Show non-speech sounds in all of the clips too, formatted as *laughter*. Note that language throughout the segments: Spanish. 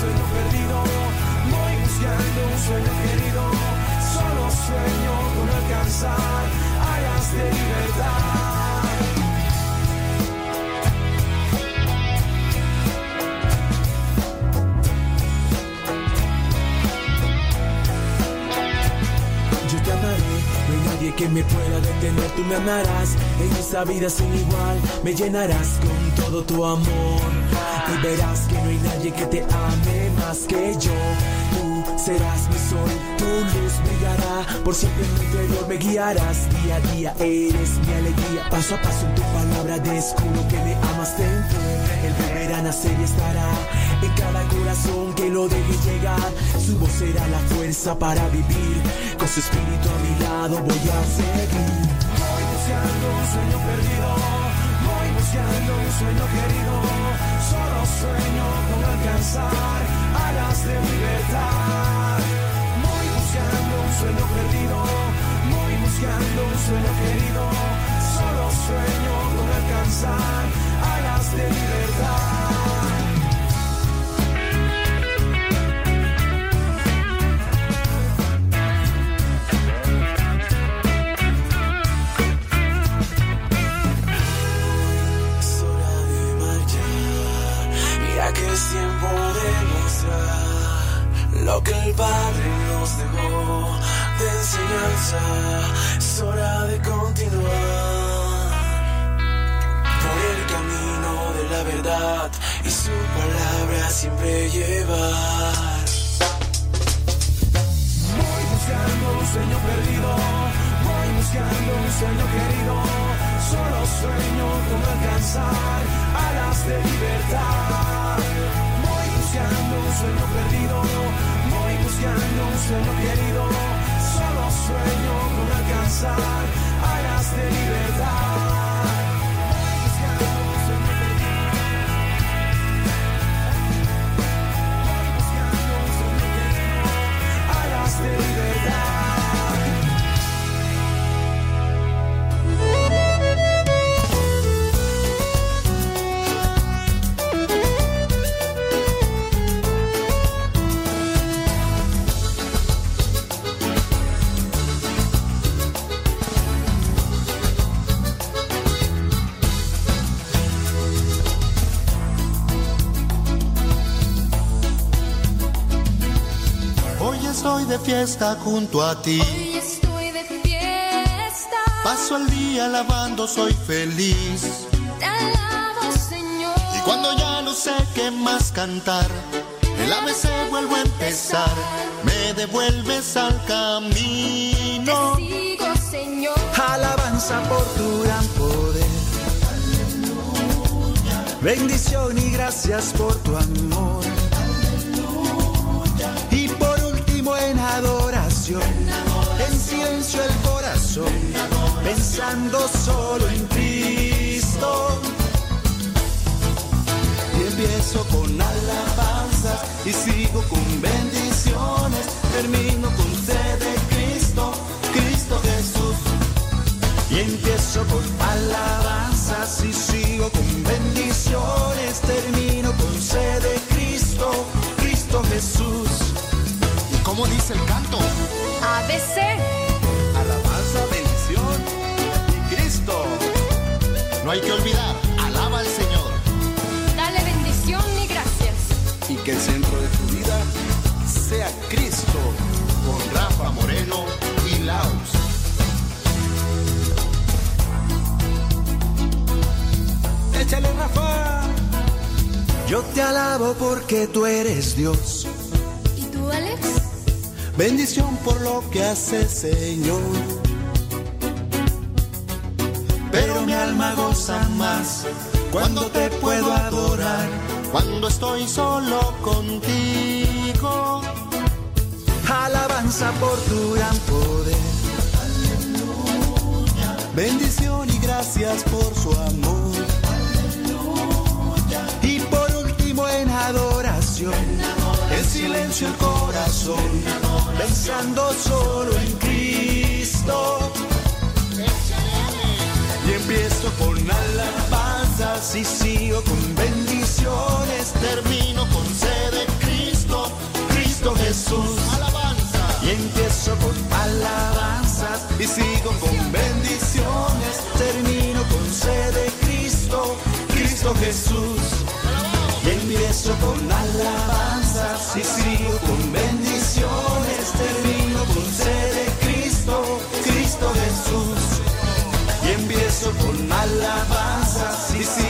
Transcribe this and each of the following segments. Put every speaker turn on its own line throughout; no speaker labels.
sueño perdido, voy buscando un sueño querido, solo sueño con alcanzar alas de libertad. Nadie que me pueda detener, tú me amarás, en esta vida sin igual, me llenarás con todo tu amor, y verás que no hay nadie que te ame más que yo, serás mi sol, tu luz brillará, por siempre en mi interior me guiarás, día a día eres mi alegría, paso a paso en tu palabra descubro que me amas. Dentro, el volver a nacer y estará en cada corazón que lo deje llegar, su voz será la fuerza para vivir, con su espíritu a mi lado voy a seguir. Voy buscando un sueño perdido, voy buscando un sueño querido, solo sueño con alcanzar alas de libertad. Voy buscando un sueño perdido, voy buscando un sueño querido, solo sueño con alcanzar alas de libertad. Hora de marchar. Que es tiempo de lo que el Padre nos dejó de enseñanza. Es hora de continuar por el camino de la verdad y su palabra siempre llevar. Voy buscando un sueño perdido, voy buscando un sueño querido, solo sueño con alcanzar alas de libertad. Sueño querido, solo sueño con alcanzar alas de libertad. De
fiesta junto a ti.
Hoy estoy de fiesta.
Paso el día alabando, soy feliz.
Te alabo, Señor.
Y cuando ya no sé qué más cantar, el ABC vuelvo a empezar. Me devuelves al camino.
Te sigo, Señor.
Alabanza por tu gran poder. Bendición y gracias por tu amor. Adoración, en silencio el corazón, pensando solo en Cristo. Y empiezo con alabanzas y sigo con bendiciones, termino con sed de Cristo, Cristo Jesús. Y empiezo con alabanzas y sigo con bendiciones, termino con sed de Cristo, Cristo Jesús.
¿Y cómo dice el canto?
ABC.
Alabanza, bendición y Cristo. No hay que olvidar, alaba al Señor.
Dale bendición y gracias.
Y que el centro de tu vida sea Cristo. Con Rafa Moreno y Laos.
Échale Rafa. Yo te alabo porque tú eres Dios.
¿Y tú, Alex?
Bendición por lo que haces, Señor. Pero mi alma goza más cuando te puedo adorar.
Cuando estoy solo contigo.
Alabanza por tu gran poder. Bendición y gracias por su amor. Y por último en adoración, silencio el corazón, pensando solo en Cristo. Y empiezo con alabanzas y sigo con bendiciones,
Termino con sed de Cristo. Jesús. Alabanza. Y empiezo con alabanzas y sigo con bendiciones. Termino con C de Cristo, Cristo Jesús. Y empiezo con alabanzas y sigo con bendiciones. Termino con C de Cristo, Cristo Jesús. Y empiezo con alabanzas y sigo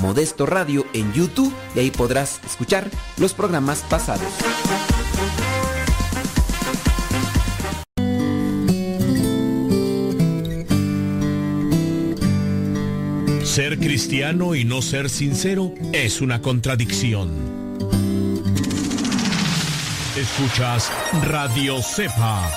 Modesto Radio en YouTube y ahí podrás escuchar los programas pasados.
Ser cristiano y no ser sincero es una contradicción. Escuchas Radio Cepa.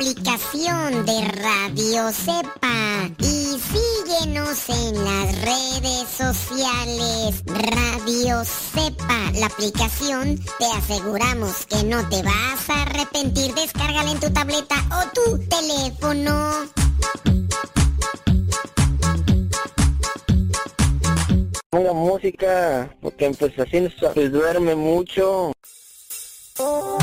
Aplicación de Radio Cepa y síguenos en las redes sociales. Radio Cepa, la aplicación, te aseguramos que no te vas a arrepentir. Descárgala en tu tableta o tu teléfono.
Ponga música, porque pues así se duerme mucho.
¿Cómo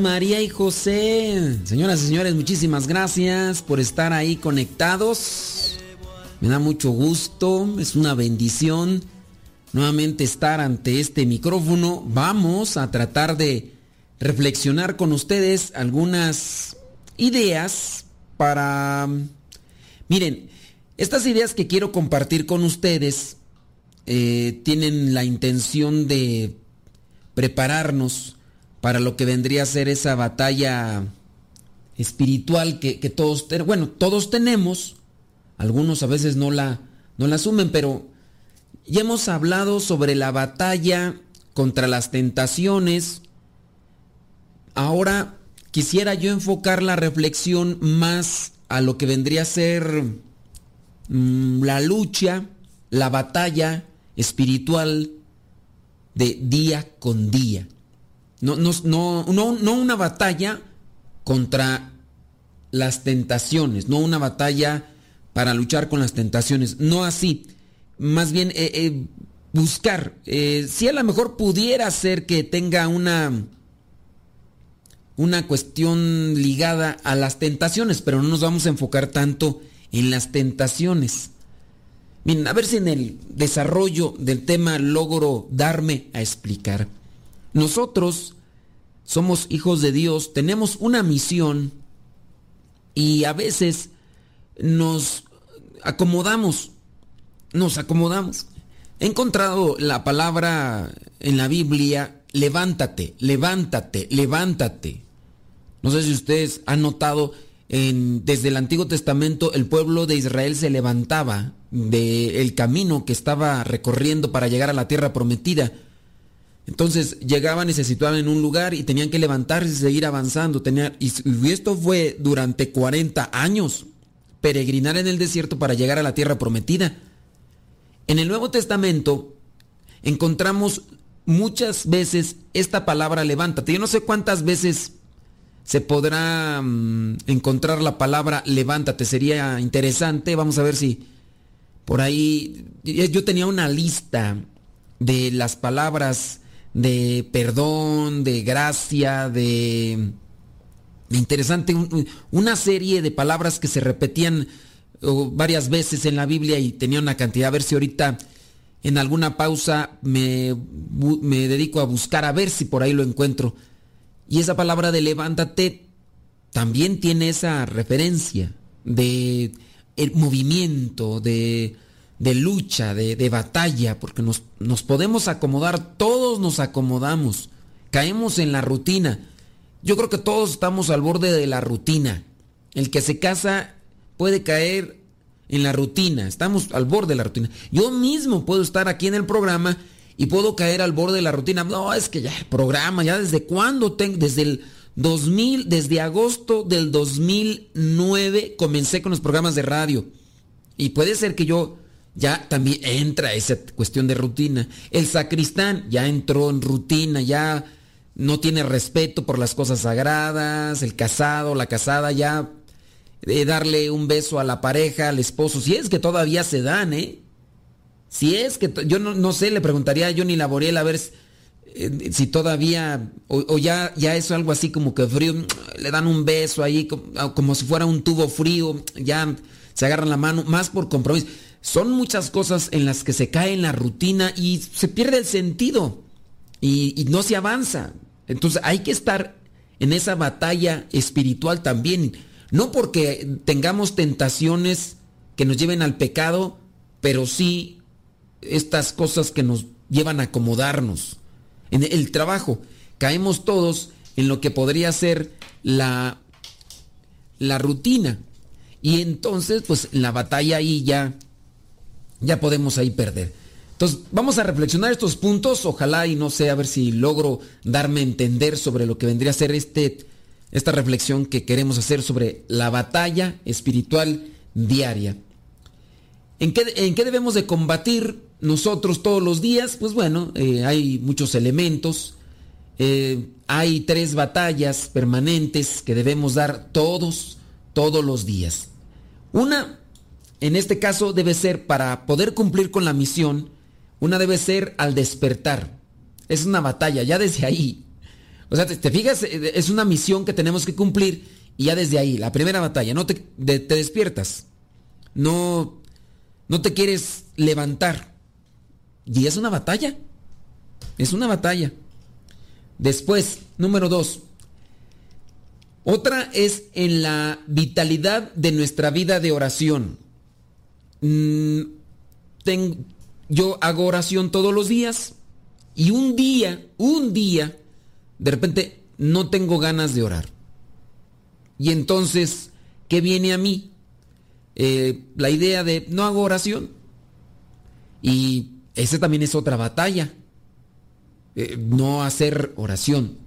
María y José. Señoras y señores, muchísimas gracias por estar ahí conectados. Me da mucho gusto, es una bendición nuevamente estar ante este micrófono. Vamos a tratar de reflexionar con ustedes algunas ideas para... Miren, estas ideas que quiero compartir con ustedes eh, tienen la intención de prepararnos para lo que vendría a ser esa batalla espiritual que, que todos, ten- bueno, todos tenemos, algunos a veces no la, no la asumen, pero ya hemos hablado sobre la batalla contra las tentaciones. Ahora quisiera yo enfocar la reflexión más a lo que vendría a ser mm, la lucha, la batalla espiritual de día con día. No, no, no, no, una batalla contra las tentaciones, no una batalla para luchar con las tentaciones, no así. Más bien eh, eh, buscar, eh, si a lo mejor pudiera ser que tenga una, una cuestión ligada a las tentaciones, pero no nos vamos a enfocar tanto en las tentaciones. Miren, a ver si en el desarrollo del tema logro darme a explicar. Nosotros somos hijos de Dios, tenemos una misión y a veces nos acomodamos, nos acomodamos. He encontrado la palabra en la Biblia, levántate, levántate, levántate. No sé si ustedes han notado, en, desde el Antiguo Testamento el pueblo de Israel se levantaba del camino que estaba recorriendo para llegar a la tierra prometida. Entonces llegaban y se situaban en un lugar y tenían que levantarse y seguir avanzando. y esto fue durante 40 años, peregrinar en el desierto para llegar a la tierra prometida. En el Nuevo Testamento encontramos muchas veces esta palabra levántate. Yo no sé cuántas veces se podrá mm, encontrar la palabra levántate. Sería interesante. Vamos a ver si por ahí yo tenía una lista de las palabras de perdón, de gracia, de, interesante, una serie de palabras que se repetían varias veces en la Biblia y tenía una cantidad. A ver si ahorita en alguna pausa me, me dedico a buscar a ver si por ahí lo encuentro. Y esa palabra de levántate también tiene esa referencia de el movimiento, de, de lucha, de, de, batalla, porque nos, nos podemos acomodar, todos nos acomodamos, caemos en la rutina. Yo creo que todos estamos al borde de la rutina. El que se casa puede caer en la rutina, estamos al borde de la rutina. Yo mismo puedo estar aquí en el programa y puedo caer al borde de la rutina. No, es que ya el programa, ya desde cuándo tengo, desde el 2000, desde agosto del 2009 comencé con los programas de radio. Y puede ser que yo ya también entra esa cuestión de rutina. El sacristán ya entró en rutina, ya no tiene respeto por las cosas sagradas, el casado, la casada ya de darle un beso a la pareja, al esposo, si es que todavía se dan, ¿eh? Si es que yo no, no, sé, le preguntaría a Johnny Laboriel a ver eh, si todavía, o, ya, ya es algo así como que frío, le dan un beso ahí, como, como, si fuera un tubo frío, ya se agarran la mano, más por compromiso. Son muchas cosas en las que se cae en la rutina y se pierde el sentido y, no se avanza. Entonces hay que estar en esa batalla espiritual también. No porque tengamos tentaciones que nos lleven al pecado, pero sí estas cosas que nos llevan a acomodarnos. En el trabajo, caemos todos en lo que podría ser la, la rutina. Y entonces, pues la batalla ahí ya, ya podemos ahí perder. Entonces, vamos a reflexionar estos puntos. Ojalá y no sé, a ver si logro darme a entender sobre lo que vendría a ser este, esta reflexión que queremos hacer sobre la batalla espiritual diaria. ¿En qué, en qué debemos de combatir nosotros todos los días, pues bueno, eh, hay muchos elementos. Eh, hay tres batallas permanentes que debemos dar todos, todos los días. Una, en este caso, debe ser para poder cumplir con la misión, una debe ser al despertar. Es una batalla, ya desde ahí. O sea, te, fijas, eh, es una misión que tenemos que cumplir y ya desde ahí, la primera batalla, no te, te despiertas. No, no te quieres levantar y es una batalla. Es una batalla. Después, número dos. Otra es en la vitalidad de nuestra vida de oración. Mm, yo hago oración todos los días y un día, un día, de repente no tengo ganas de orar. Y entonces, ¿qué viene a mí? Eh, la idea de no hago oración. Y esa también es otra batalla. Eh, no hacer oración.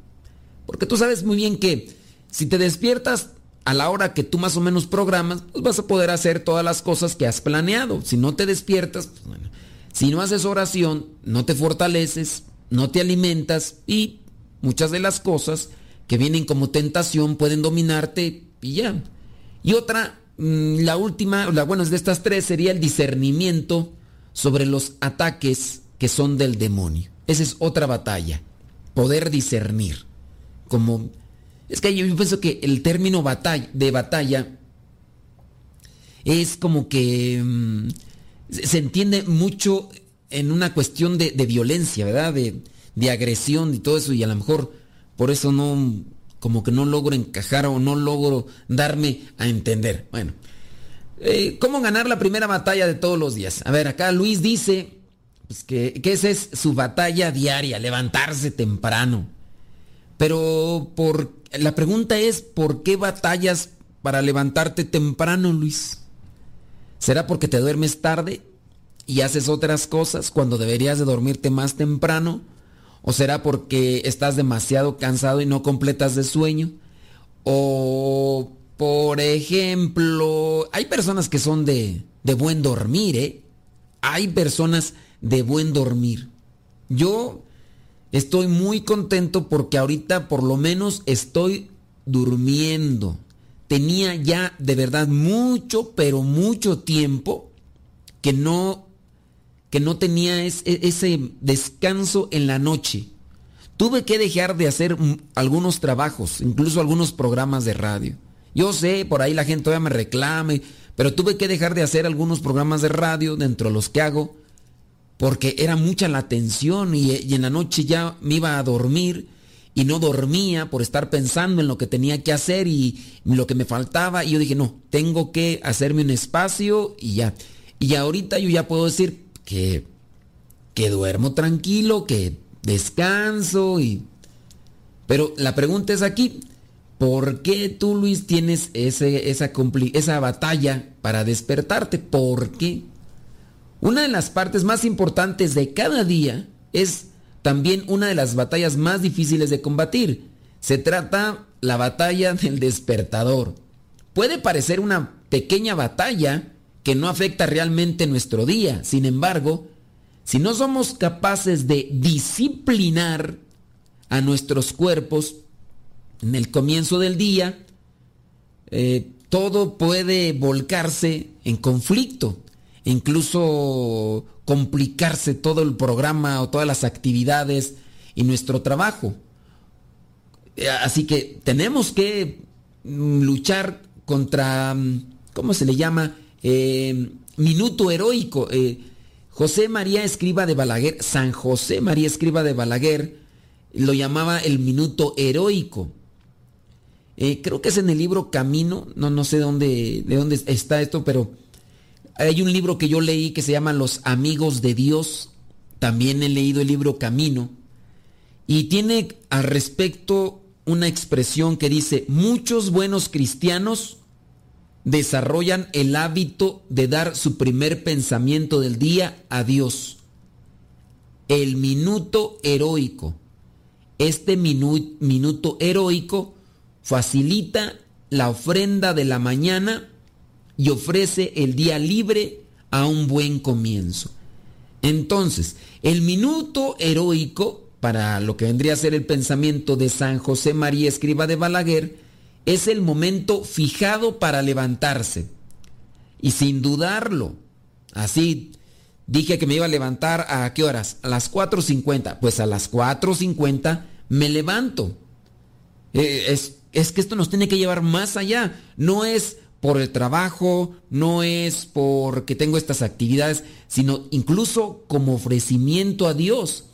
Porque tú sabes muy bien que si te despiertas a la hora que tú más o menos programas, pues vas a poder hacer todas las cosas que has planeado. Si no te despiertas, pues bueno, si no haces oración, no te fortaleces, no te alimentas y muchas de las cosas que vienen como tentación pueden dominarte y ya. Y otra, mm, la última, la buena de estas tres sería el discernimiento sobre los ataques que son del demonio. Esa es otra batalla, poder discernir. Como es que yo pienso que el término batalla, de batalla es como que mm, se entiende mucho en una cuestión de, violencia, ¿verdad? De, agresión y todo eso, y a lo mejor por eso no, como que no logro encajar o no logro darme a entender. Bueno, eh, ¿cómo ganar la primera batalla de todos los días? A ver, acá Luis dice pues, que esa es su batalla diaria, levantarse temprano. Pero por, la pregunta es, ¿por qué batallas para levantarte temprano, Luis? ¿Será porque te duermes tarde y haces otras cosas cuando deberías de dormirte más temprano? ¿O será porque estás demasiado cansado y no completas de sueño? O, por ejemplo, hay personas que son de, de buen dormir, ¿eh? Hay personas de buen dormir. Yo estoy muy contento porque ahorita por lo menos estoy durmiendo. Tenía ya de verdad mucho, pero mucho tiempo que no que no tenía ese descanso en la noche. Tuve que dejar de hacer algunos trabajos, incluso algunos programas de radio. Yo sé, por ahí la gente todavía me reclame, pero tuve que dejar de hacer algunos programas de radio dentro de los que hago, porque era mucha la tensión y, y en la noche ya me iba a dormir y no dormía por estar pensando en lo que tenía que hacer y lo que me faltaba. Y yo dije, no, tengo que hacerme un espacio y ya. Y ahorita yo ya puedo decir, que, que duermo tranquilo, que descanso y... Pero la pregunta es aquí, ¿por qué tú Luis tienes ese, esa, esa batalla para despertarte? ¿Por qué? Una de las partes más importantes de cada día es también una de las batallas más difíciles de combatir. Se trata la batalla del despertador. Puede parecer una pequeña batalla, que no afecta realmente nuestro día. Sin embargo, si no somos capaces de disciplinar a nuestros cuerpos en el comienzo del día, eh, todo puede volcarse en conflicto, incluso complicarse todo el programa o todas las actividades y nuestro trabajo. Eh, así que tenemos que mm, luchar contra, mm, ¿cómo se le llama? Eh, minuto heroico. Eh, José María Escriba de Balaguer, San José María Escriba de Balaguer, lo llamaba el minuto heroico. Eh, creo que es en el libro Camino, no, no sé dónde, de dónde está esto, pero hay un libro que yo leí que se llama Los Amigos de Dios. También he leído el libro Camino. Y tiene al respecto una expresión que dice, muchos buenos cristianos desarrollan el hábito de dar su primer pensamiento del día a Dios. El minuto heroico. Este minuto heroico facilita la ofrenda de la mañana y ofrece el día libre a un buen comienzo. Entonces, el minuto heroico, para lo que vendría a ser el pensamiento de San José María Escriba de Balaguer, es el momento fijado para levantarse. Y sin dudarlo, así dije que me iba a levantar a qué horas? A las 4.50. Pues a las 4.50 me levanto. Eh, es, es que esto nos tiene que llevar más allá. No es por el trabajo, no es porque tengo estas actividades, sino incluso como ofrecimiento a Dios.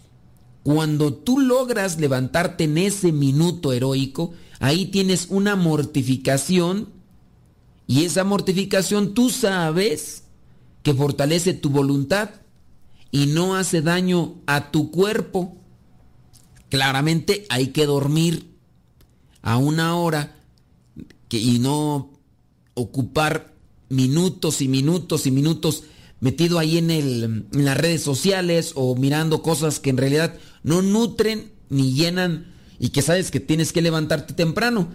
Cuando tú logras levantarte en ese minuto heroico, ahí tienes una mortificación y esa mortificación tú sabes que fortalece tu voluntad y no hace daño a tu cuerpo. Claramente hay que dormir a una hora que, y no ocupar minutos y minutos y minutos metido ahí en, el, en las redes sociales o mirando cosas que en realidad no nutren ni llenan y que sabes que tienes que levantarte temprano.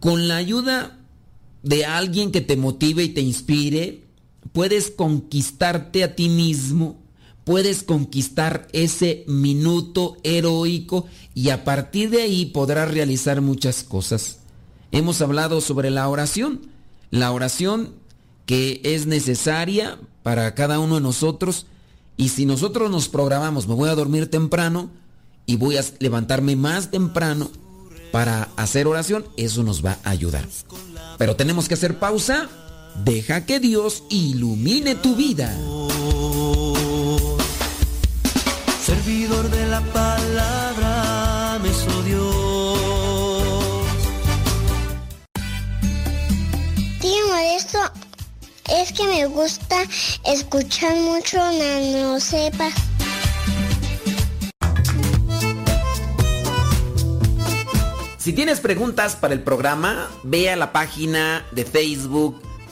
con la ayuda de alguien que te motive y te inspire, puedes conquistarte a ti mismo, puedes conquistar ese minuto heroico y a partir de ahí podrás realizar muchas cosas. Hemos hablado sobre la oración, la oración que es necesaria para cada uno de nosotros y si nosotros nos programamos, me voy a dormir temprano y voy a levantarme más temprano para hacer oración, eso nos va a ayudar. Pero tenemos que hacer pausa. Deja que Dios ilumine tu vida.
Servidor de la palabra,
Modesto, es que me gusta escuchar mucho Nano Sepa.
Si tienes preguntas para el programa, ve a la página de Facebook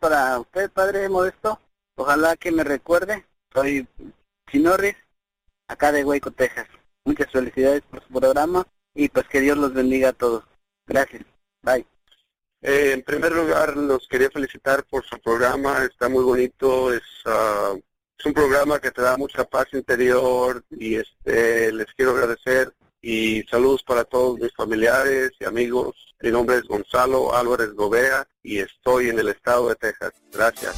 Para usted, Padre Modesto, ojalá que me recuerde. Soy Chinorris, acá de Hueco, Texas. Muchas felicidades por su programa y pues que Dios los bendiga a todos. Gracias. Bye.
Eh, en primer lugar, los quería felicitar por su programa, está muy bonito, es, ah, es un programa que te da mucha paz interior y este les quiero agradecer y saludos para todos mis familiares y amigos. Mi nombre es Gonzalo Álvarez Gobea y estoy en el estado de Texas. Gracias.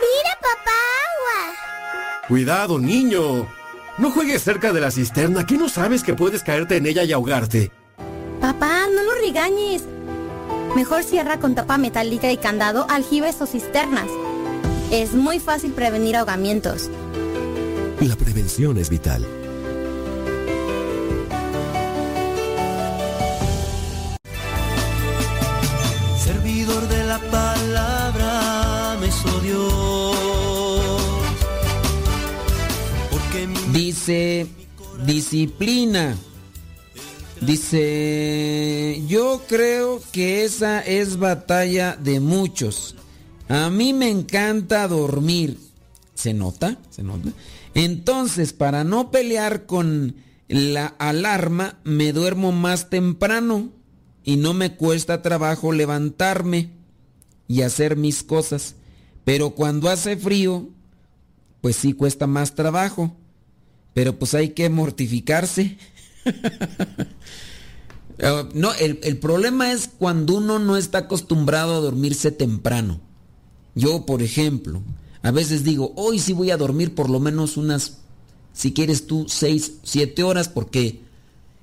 Mira, papá, agua.
Cuidado, niño. No juegues cerca de la cisterna, que no sabes que puedes caerte en ella y ahogarte.
Papá, no lo regañes. Mejor cierra con tapa metálica y candado aljibes o cisternas. Es muy fácil prevenir ahogamientos.
La prevención es vital.
Servidor de la palabra, me soy Dios.
Dice disciplina. Dice, yo creo que esa es batalla de muchos. A mí me encanta dormir. ¿Se nota? ¿Se nota? Entonces, para no pelear con la alarma, me duermo más temprano y no me cuesta trabajo levantarme y hacer mis cosas. Pero cuando hace frío, pues sí cuesta más trabajo. Pero pues hay que mortificarse. Uh, *laughs* no, el, el problema es cuando uno no está acostumbrado a dormirse temprano. Yo, por ejemplo, a veces digo, hoy sí voy a dormir por lo menos unas, si quieres tú, seis, siete horas, porque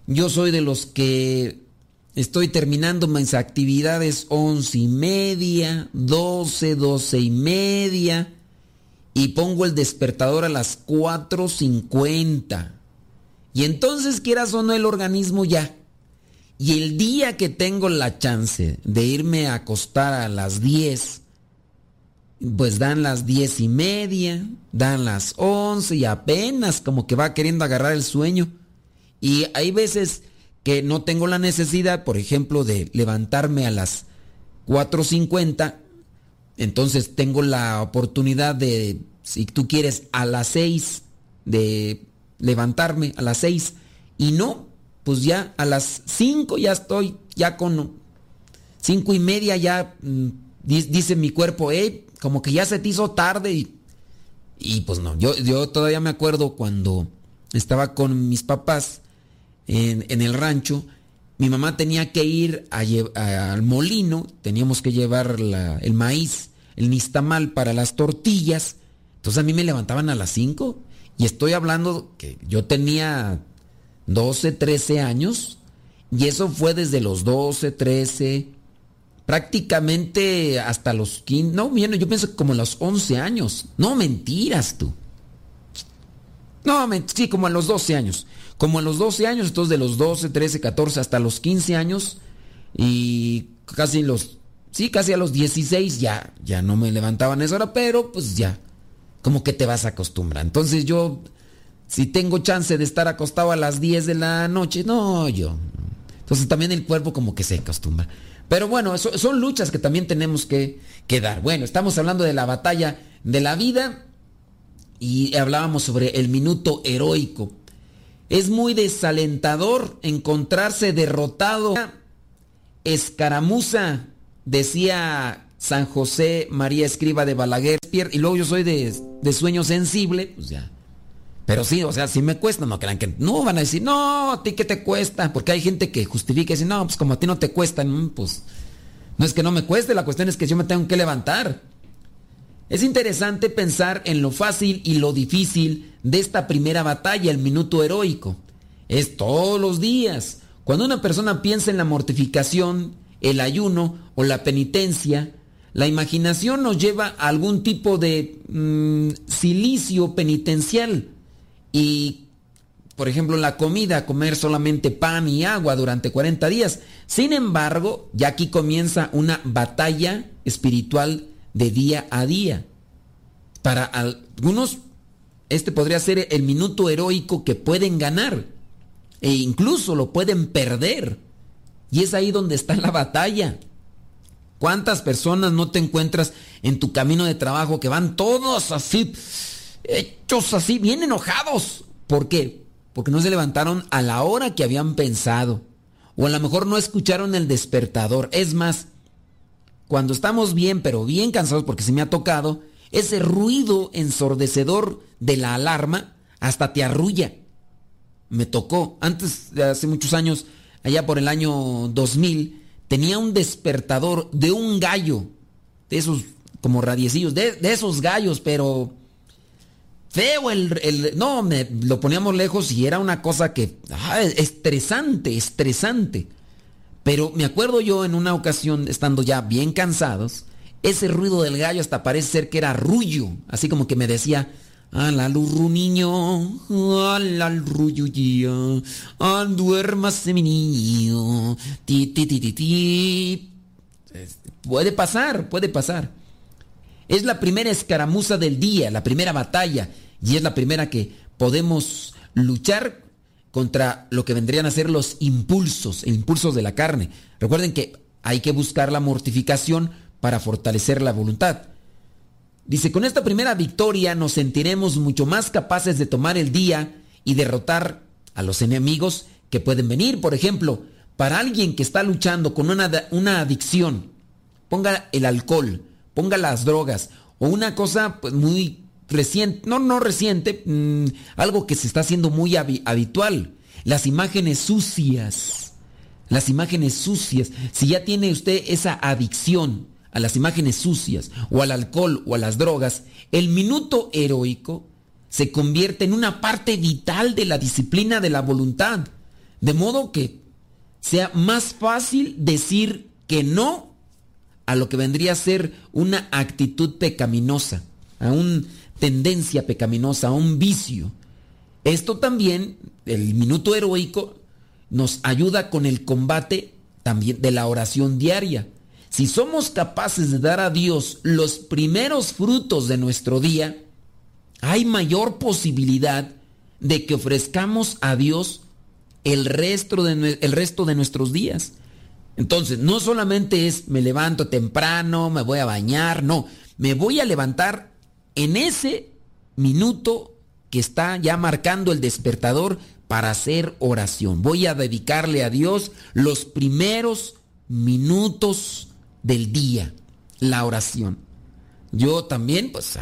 yo soy de los que estoy terminando mis actividades once y media, doce, doce y media, y pongo el despertador a las cuatro cincuenta. Y entonces, quieras o no, el organismo ya. Y el día que tengo la chance de irme a acostar a las 10, pues dan las diez y media, dan las once y apenas como que va queriendo agarrar el sueño. Y hay veces que no tengo la necesidad, por ejemplo, de levantarme a las 4.50, entonces tengo la oportunidad de, si tú quieres, a las 6, de levantarme a las 6. Y no, pues ya a las 5 ya estoy, ya con cinco y media ya mm, dice mi cuerpo, eh, como que ya se te hizo tarde y, y pues no, yo, yo todavía me acuerdo cuando estaba con mis papás en, en el rancho, mi mamá tenía que ir al molino, teníamos que llevar el maíz, el nistamal para las tortillas, entonces a mí me levantaban a las 5 y estoy hablando que yo tenía 12, 13 años y eso fue desde los 12, 13, prácticamente hasta los 15, no, yo pienso como a los 11 años. No, mentiras tú. No, sí, como a los 12 años. como a los 12 años, entonces de los 12, 13, 14 hasta los 15 años y casi los, sí, casi a los 16 ya, ya no me levantaban a esa hora, pero pues ya, como que te vas a acostumbrar. Entonces yo, si tengo chance de estar acostado a las 10 de la noche, no, yo. Entonces también el cuerpo como que se acostumbra. Pero bueno, son luchas que también tenemos que, que dar. Bueno, estamos hablando de la batalla de la vida y hablábamos sobre el minuto heroico. Es muy desalentador encontrarse derrotado. Escaramuza, decía San José María Escriba de Balaguer. Y luego yo soy de, de sueño sensible, pues ya. Pero sí, o sea, si me cuesta, no crean que no van a decir, no, a ti qué te cuesta, porque hay gente que justifica y dice, no, pues como a ti no te cuesta, pues no es que no me cueste, la cuestión es que yo me tengo que levantar. Es interesante pensar en lo fácil y lo difícil de esta primera batalla, el minuto heroico. Es todos los días. Cuando una persona piensa en la mortificación, el ayuno o la penitencia, la imaginación nos lleva a algún tipo de mm, silicio penitencial. Y, por ejemplo, la comida, comer solamente pan y agua durante 40 días. Sin embargo, ya aquí comienza una batalla espiritual de día a día. Para algunos, este podría ser el minuto heroico que pueden ganar e incluso lo pueden perder. Y es ahí donde está la batalla. ¿Cuántas personas no te encuentras en tu camino de trabajo que van todos así, hechos así, bien enojados? ¿Por qué? Porque no se levantaron a la hora que habían pensado. O a lo mejor no escucharon el despertador. Es más, cuando estamos bien, pero bien cansados porque se me ha tocado, ese ruido ensordecedor de la alarma hasta te arrulla. Me tocó, antes de hace muchos años, allá por el año 2000, tenía un despertador de un gallo, de esos como radiecillos, de, esos gallos, pero feo el, no, me lo poníamos lejos y era una cosa que ah, estresante, estresante. Pero me acuerdo yo en una ocasión, estando ya bien cansados, ese ruido del gallo hasta parece ser que era rullo, así como que me decía, la lurru niño, al ruyuyo, al duérmase mi niño, ti ti ti ti ti. Puede pasar, puede pasar. Es la primera escaramuza del día, la primera batalla, y es la primera que podemos luchar contra lo que vendrían a ser los impulsos, impulsos de la carne. Recuerden que hay que buscar la mortificación para fortalecer la voluntad. Dice, con esta primera victoria nos sentiremos mucho más capaces de tomar el día y derrotar a los enemigos que pueden venir. Por ejemplo, para alguien que está luchando con una, una adicción, ponga el alcohol, ponga las drogas o una cosa pues, muy reciente, no, no reciente, mm, algo que se está haciendo muy habitual, las imágenes sucias. Las imágenes sucias. Si ya tiene usted esa adicción, a las imágenes sucias o al alcohol o a las drogas, el minuto heroico se convierte en una parte vital de la disciplina de la voluntad. De modo que sea más fácil decir que no a lo que vendría a ser una actitud pecaminosa, a una tendencia pecaminosa, a un vicio. Esto también, el minuto heroico, nos ayuda con el combate también de la oración diaria. Si somos capaces de dar a Dios los primeros frutos de nuestro día, hay mayor posibilidad de que ofrezcamos a Dios el resto de, el resto de nuestros días. Entonces, no solamente es me levanto temprano, me voy a bañar, no, me voy a levantar en ese minuto que está ya marcando el despertador para hacer oración. Voy a dedicarle a Dios los primeros minutos del día, la oración. Yo también, pues,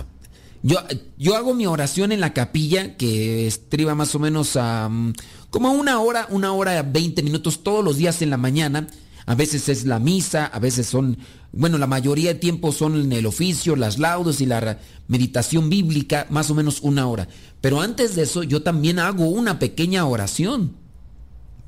yo, yo hago mi oración en la capilla que estriba más o menos a como una hora, una hora, veinte minutos todos los días en la mañana. A veces es la misa, a veces son, bueno, la mayoría de tiempo son en el oficio, las laudes y la meditación bíblica, más o menos una hora. Pero antes de eso yo también hago una pequeña oración.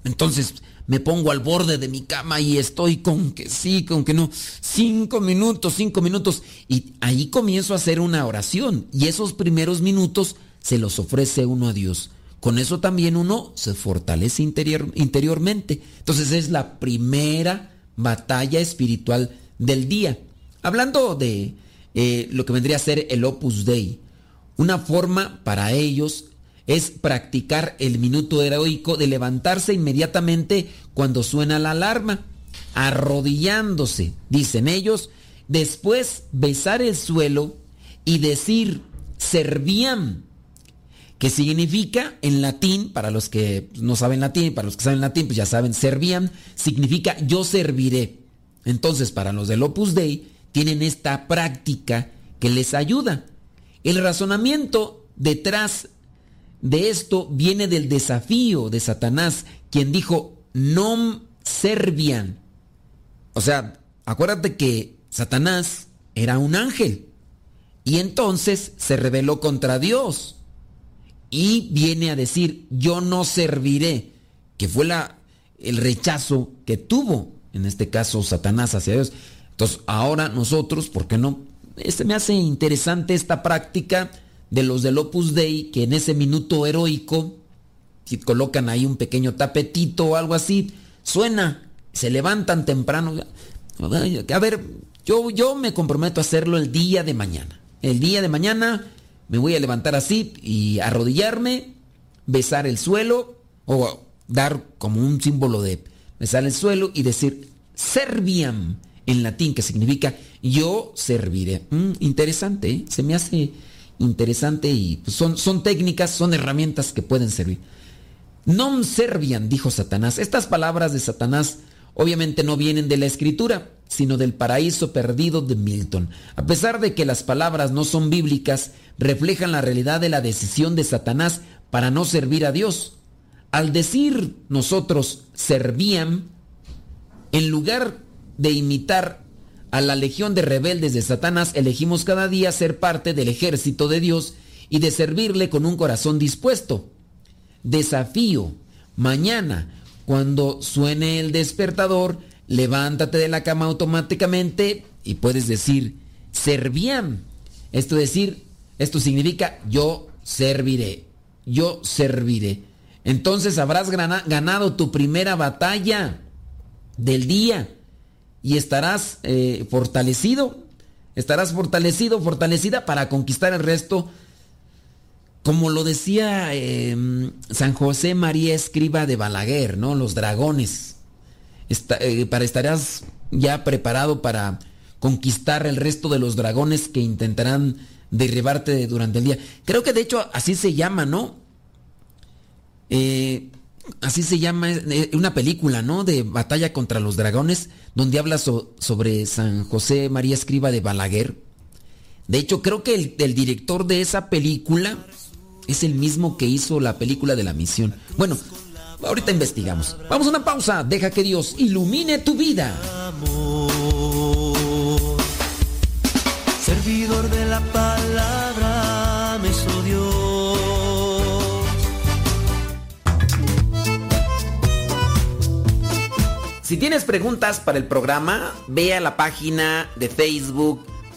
Entonces, me pongo al borde de mi cama y estoy con que sí, con que no. Cinco minutos, cinco minutos. Y ahí comienzo a hacer una oración. Y esos primeros minutos se los ofrece uno a Dios. Con eso también uno se fortalece interior, interiormente. Entonces es la primera batalla espiritual del día. Hablando de eh, lo que vendría a ser el Opus Dei, una forma para ellos es practicar el minuto heroico de levantarse inmediatamente cuando suena la alarma, arrodillándose, dicen ellos, después besar el suelo y decir, servían, que significa en latín, para los que no saben latín, para los que saben latín, pues ya saben, servían, significa yo serviré. Entonces, para los del Opus Dei, tienen esta práctica que les ayuda. El razonamiento detrás de esto viene del desafío de Satanás, quien dijo, non servian. O sea, acuérdate que Satanás era un ángel y entonces se rebeló contra Dios y viene a decir, yo no serviré, que fue la, el rechazo que tuvo, en este caso Satanás hacia Dios. Entonces, ahora nosotros, ¿por qué no? Este me hace interesante esta práctica de los del Opus Dei que en ese minuto heroico, si colocan ahí un pequeño tapetito o algo así, suena, se levantan temprano. A ver, yo, yo me comprometo a hacerlo el día de mañana. El día de mañana me voy a levantar así y arrodillarme, besar el suelo o dar como un símbolo de besar el suelo y decir serviam en latín, que significa yo serviré. Mm, interesante, ¿eh? se me hace interesante y pues, son, son técnicas, son herramientas que pueden servir. Non servian, dijo Satanás. Estas palabras de Satanás obviamente no vienen de la escritura, sino del paraíso perdido de Milton. A pesar de que las palabras no son bíblicas, reflejan la realidad de la decisión de Satanás para no servir a Dios. Al decir nosotros servían, en lugar de imitar a la legión de rebeldes de Satanás, elegimos cada día ser parte del ejército de Dios y de servirle con un corazón dispuesto. Desafío, mañana, cuando suene el despertador, levántate de la cama automáticamente y puedes decir, servían. Esto decir, esto significa yo serviré, yo serviré. Entonces habrás ganado tu primera batalla del día y estarás eh, fortalecido, estarás fortalecido, fortalecida para conquistar el resto. Como lo decía em, San José María Escriba de Balaguer, ¿no? Los dragones. Eh, para estarás ya preparado para conquistar el resto de los dragones que intentarán derribarte durante el día. Creo que de hecho así se llama, ¿no? Eh, así se llama eh, una película, ¿no? De batalla contra los dragones, donde habla sobre San José María Escriba de Balaguer. De hecho, creo que el, director de esa película es el mismo que hizo la película de la misión. Bueno, ahorita investigamos. Vamos a una pausa. Deja que Dios ilumine tu vida.
servidor de la palabra me
Si tienes preguntas para el programa, ve a la página de Facebook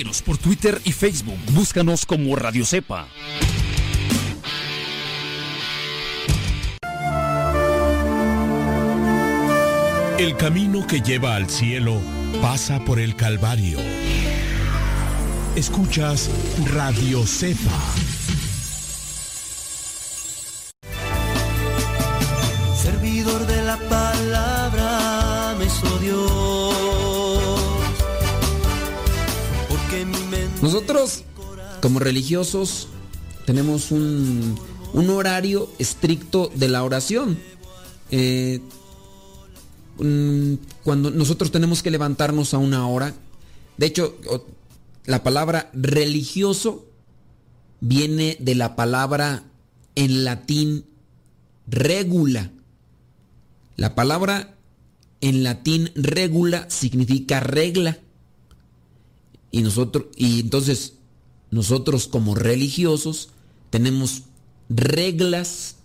Síguenos por Twitter y Facebook. Búscanos como Radio Cepa.
El camino que lleva al cielo pasa por el Calvario. Escuchas Radio Cepa.
Nosotros, como religiosos, tenemos un, un horario estricto de la oración. Eh, mm, cuando nosotros tenemos que levantarnos a una hora, de hecho, la palabra religioso viene de la palabra en latín regula. La palabra en latín regula significa regla. Y nosotros, y entonces nosotros como religiosos tenemos reglas,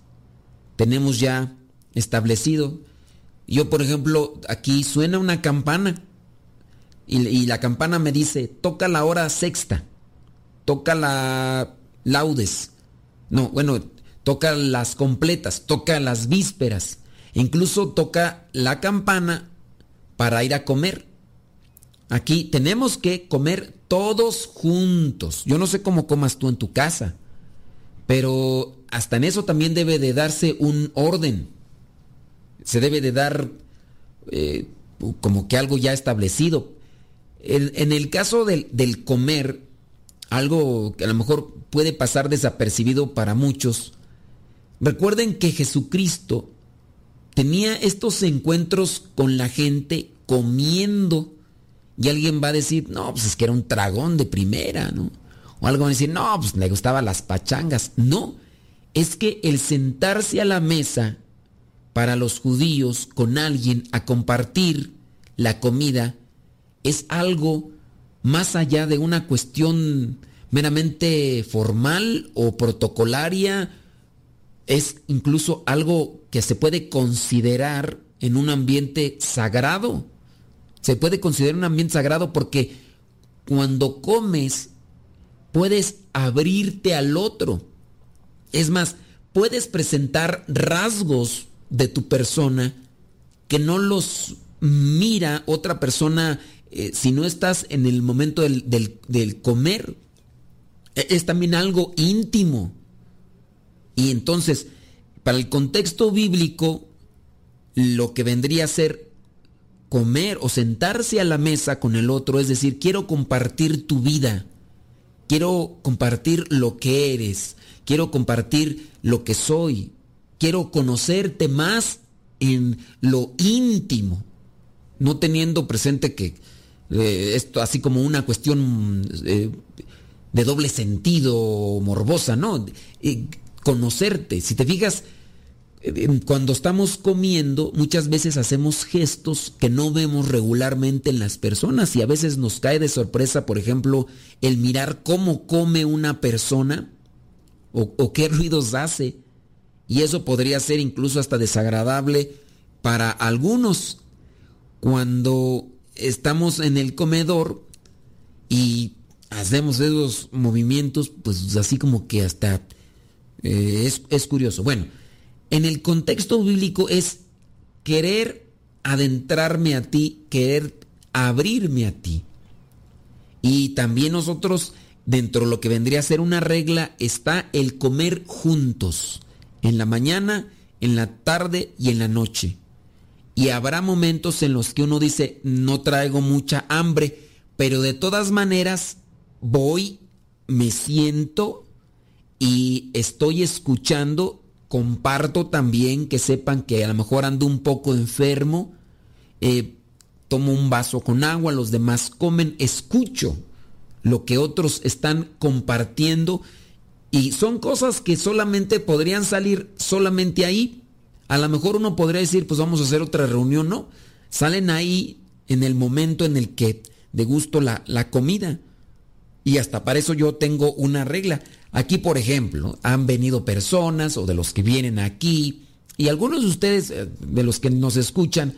tenemos ya establecido. Yo, por ejemplo, aquí suena una campana y, y la campana me dice, toca la hora sexta, toca la laudes, no, bueno, toca las completas, toca las vísperas, incluso toca la campana para ir a comer. Aquí tenemos que comer todos juntos. Yo no sé cómo comas tú en tu casa, pero hasta en eso también debe de darse un orden. Se debe de dar eh, como que algo ya establecido. En, en el caso del, del comer, algo que a lo mejor puede pasar desapercibido para muchos, recuerden que Jesucristo tenía estos encuentros con la gente comiendo. Y alguien va a decir, no, pues es que era un tragón de primera, ¿no? O algo va a decir, no, pues le gustaban las pachangas. No, es que el sentarse a la mesa para los judíos con alguien a compartir la comida es algo más allá de una cuestión meramente formal o protocolaria, es incluso algo que se puede considerar en un ambiente sagrado. Se puede considerar un ambiente sagrado porque cuando comes puedes abrirte al otro. Es más, puedes presentar rasgos de tu persona que no los mira otra persona eh, si no estás en el momento del, comer. E, es también algo íntimo. Y entonces, para el contexto bíblico, lo que vendría a ser comer o sentarse a la mesa con el otro, es decir, quiero compartir tu vida, quiero compartir lo que eres, quiero compartir lo que soy, quiero conocerte más en lo íntimo, no teniendo presente que eh, esto así como una cuestión eh, de doble sentido morbosa, ¿no? Eh, conocerte, si te fijas, cuando estamos comiendo, muchas veces hacemos gestos que no vemos regularmente en las personas y a veces nos cae de sorpresa, por ejemplo, el mirar cómo come una persona o, o qué ruidos hace. Y eso podría ser incluso hasta desagradable para algunos cuando estamos en el comedor y hacemos esos movimientos, pues así como que hasta eh, es, es curioso. Bueno, en el contexto bíblico es querer adentrarme a ti, querer abrirme a ti. Y también nosotros, dentro de lo que vendría a ser una regla, está el comer juntos, en la mañana, en la tarde y en la noche. Y habrá momentos en los que uno dice, no traigo mucha hambre, pero de todas maneras voy, me siento y estoy escuchando comparto también que sepan que a lo mejor ando un poco enfermo, eh, tomo un vaso con agua, los demás comen, escucho lo que otros están compartiendo y son cosas que solamente podrían salir solamente ahí. A lo mejor uno podría decir, pues vamos a hacer otra reunión, ¿no? Salen ahí en el momento en el que degusto la, la comida. Y hasta para eso yo tengo una regla. Aquí, por ejemplo, han venido personas o de los que vienen aquí, y algunos de ustedes, eh, de los que nos escuchan,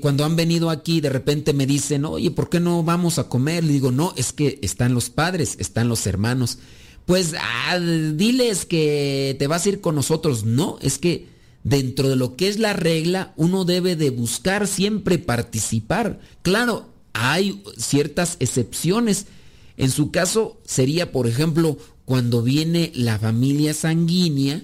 cuando han venido aquí, de repente me dicen, oye, ¿por qué no vamos a comer? Le digo, no, es que están los padres, están los hermanos. Pues ah, diles que te vas a ir con nosotros. No, es que dentro de lo que es la regla, uno debe de buscar siempre participar. Claro, hay ciertas excepciones. En su caso sería, por ejemplo, cuando viene la familia sanguínea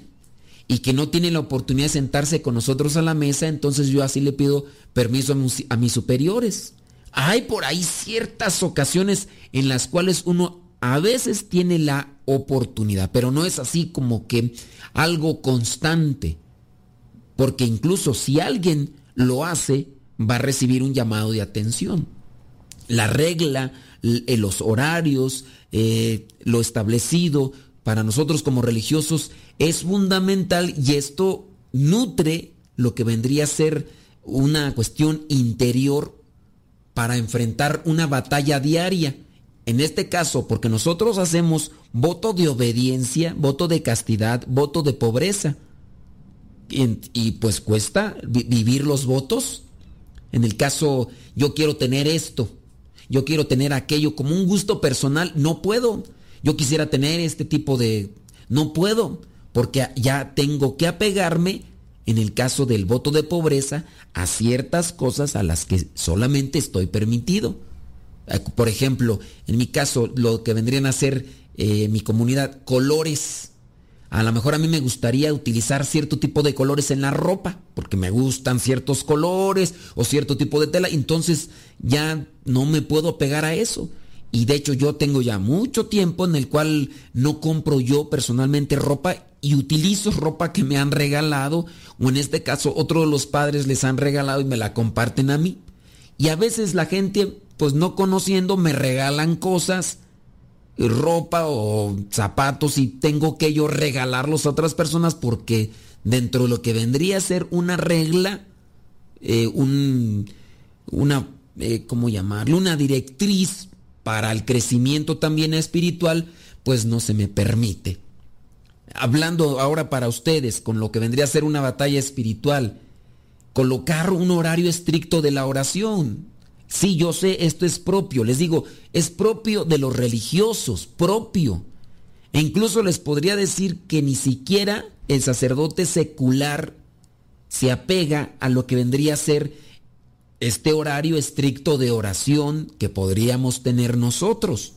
y que no tiene la oportunidad de sentarse con nosotros a la mesa, entonces yo así le pido permiso a mis, superiores. Hay por ahí ciertas ocasiones en las cuales uno a veces tiene la oportunidad, pero no es así como que algo constante. Porque incluso si alguien lo hace, va a recibir un llamado de atención. La regla, los horarios, eh, lo establecido para nosotros como religiosos es fundamental y esto nutre lo que vendría a ser una cuestión interior para enfrentar una batalla diaria. En este caso, porque nosotros hacemos voto de obediencia, voto de castidad, voto de pobreza. Y, pues cuesta vi- vivir los votos. En el caso, yo quiero tener esto, yo quiero tener aquello como un gusto personal, no puedo. Yo quisiera tener este tipo de... No puedo, porque ya tengo que apegarme, en el caso del voto de pobreza, a ciertas cosas a las que solamente estoy permitido. Eh, Por ejemplo, en mi caso, lo que vendrían a ser eh, mi comunidad, colores. A lo mejor a mí me gustaría utilizar cierto tipo de colores en la ropa, porque me gustan ciertos colores o cierto tipo de tela, entonces ya no me puedo pegar a eso. Y de hecho yo tengo ya mucho tiempo en el cual no compro yo personalmente ropa y utilizo ropa que me han regalado o en este caso otro de los padres les han regalado y me la comparten a mí. Y a veces la gente, pues no conociendo, me regalan cosas, ropa o zapatos y tengo que yo regalarlos a otras personas porque dentro de lo que vendría a ser una regla, eh, un, una, eh, ¿cómo llamarlo? Una directriz para el crecimiento también espiritual, pues no se me permite. Hablando ahora para ustedes con lo que vendría a ser una batalla espiritual, colocar un horario estricto de la oración. Sí, yo sé, esto es propio, les digo, es propio de los religiosos, propio. E incluso les podría decir que ni siquiera el sacerdote secular se apega a lo que vendría a ser este horario estricto de oración que podríamos tener nosotros.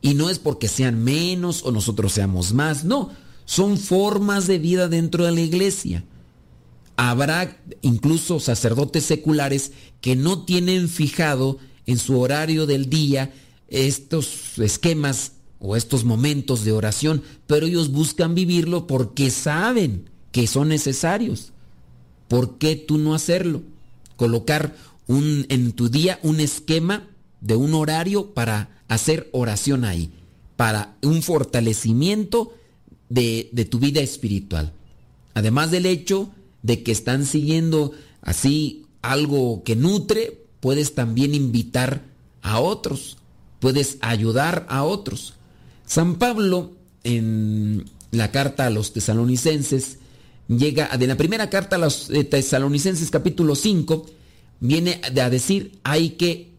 Y no es porque sean menos o nosotros seamos más, no, son formas de vida dentro de la iglesia. Habrá incluso sacerdotes seculares que no tienen fijado en su horario del día estos esquemas o estos momentos de oración, pero ellos buscan vivirlo porque saben que son necesarios. ¿Por qué tú no hacerlo? Colocar un, en tu día un esquema de un horario para hacer oración ahí, para un fortalecimiento de, de tu vida espiritual. Además del hecho de que están siguiendo así algo que nutre, puedes también invitar a otros, puedes ayudar a otros. San Pablo en la carta a los tesalonicenses llega de la primera carta a los eh, tesalonicenses capítulo 5 viene a decir hay que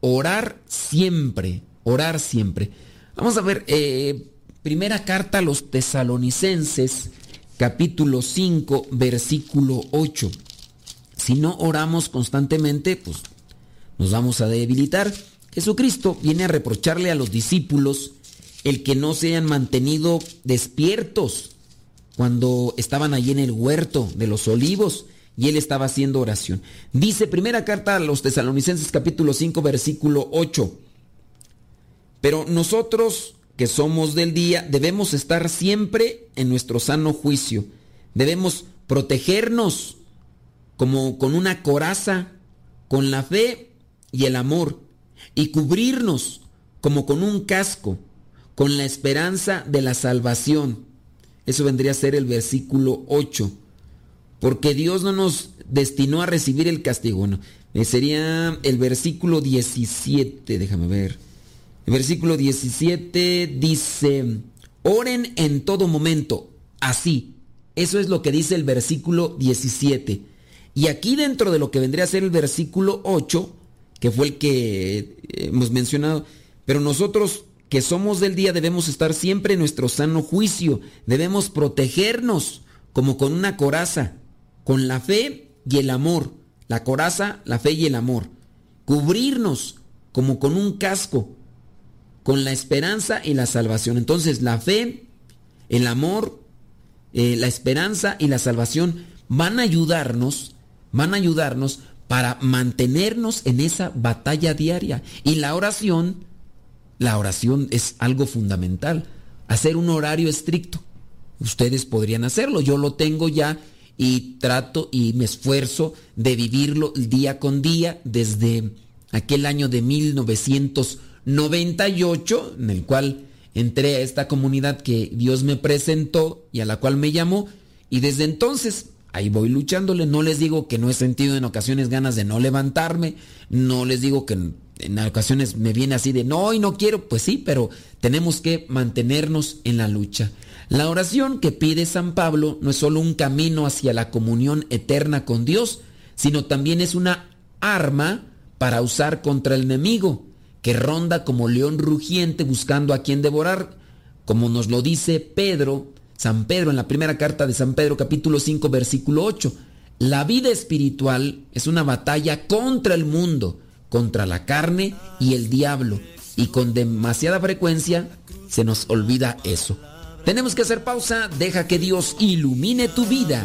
orar siempre, orar siempre. Vamos a ver, eh, primera carta a los tesalonicenses capítulo 5 versículo 8. Si no oramos constantemente, pues nos vamos a debilitar. Jesucristo viene a reprocharle a los discípulos el que no se hayan mantenido despiertos cuando estaban allí en el huerto de los olivos y él estaba haciendo oración. Dice primera carta a los tesalonicenses capítulo 5 versículo 8. Pero nosotros que somos del día debemos estar siempre en nuestro sano juicio. Debemos protegernos como con una coraza, con la fe y el amor, y cubrirnos como con un casco, con la esperanza de la salvación. Eso vendría a ser el versículo 8. Porque Dios no nos destinó a recibir el castigo. No, eh, sería el versículo 17, déjame ver. El versículo 17 dice, oren en todo momento, así. Eso es lo que dice el versículo 17. Y aquí dentro de lo que vendría a ser el versículo 8, que fue el que hemos mencionado, pero nosotros que somos del día debemos estar siempre en nuestro sano juicio, debemos protegernos como con una coraza, con la fe y el amor, la coraza, la fe y el amor, cubrirnos como con un casco, con la esperanza y la salvación. Entonces la fe, el amor, eh, la esperanza y la salvación van a ayudarnos, van a ayudarnos para mantenernos en esa batalla diaria. Y la oración, la oración es algo fundamental. Hacer un horario estricto. Ustedes podrían hacerlo, yo lo tengo ya y trato y me esfuerzo de vivirlo día con día desde aquel año de 1998 en el cual entré a esta comunidad que Dios me presentó y a la cual me llamó y desde entonces ahí voy luchándole. No les digo que no he sentido en ocasiones ganas de no levantarme, no les digo que en ocasiones me viene así de no y no quiero, pues sí, pero tenemos que mantenernos en la lucha. La oración que pide San Pablo no es solo un camino hacia la comunión eterna con Dios, sino también es una arma para usar contra el enemigo, que ronda como león rugiente buscando a quien devorar, como nos lo dice Pedro, San Pedro en la primera carta de San Pedro capítulo 5 versículo 8. La vida espiritual es una batalla contra el mundo, contra la carne y el diablo, y con demasiada frecuencia se nos olvida eso. Tenemos que hacer pausa, deja que Dios ilumine tu vida.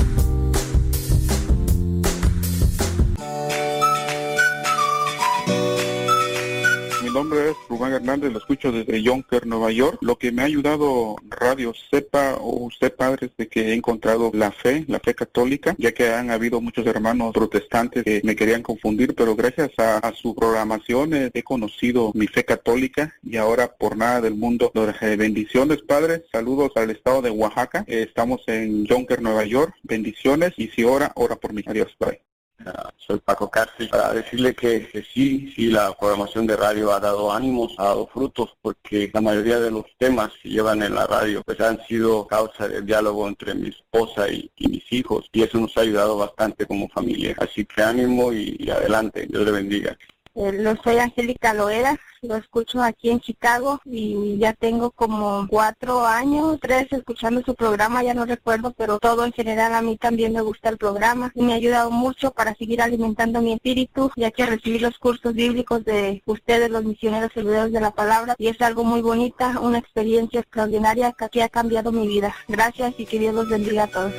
Nombre es Rubén Hernández, lo escucho desde Yonker, Nueva York. Lo que me ha ayudado Radio Sepa o padre, es de que he encontrado la fe, la fe católica, ya que han habido muchos hermanos protestantes que me querían confundir, pero gracias a, su programación he conocido mi fe católica y ahora por nada del mundo. Eh, bendiciones, padre. Saludos al estado de Oaxaca. Eh, estamos en Yonker, Nueva York. Bendiciones y si ora, ora por mí. Adiós, bye.
Ah, soy Paco Cárcel, para decirle que, sí, sí, la programación de radio ha dado ánimos, ha dado frutos, porque la mayoría de los temas que llevan en la radio pues han sido causa del diálogo entre mi esposa y, y mis hijos, y eso nos ha ayudado bastante como familia. Así que ánimo y, y adelante, Dios le bendiga.
Eh, lo soy Angélica Loera, lo escucho aquí en Chicago y ya tengo como cuatro años, tres escuchando su programa, ya no recuerdo, pero todo en general a mí también me gusta el programa y me ha ayudado mucho para seguir alimentando mi espíritu, ya que recibí los cursos bíblicos de ustedes, los misioneros servidores de la palabra, y es algo muy bonita, una experiencia extraordinaria que aquí ha cambiado mi vida. Gracias y que Dios los bendiga a todos.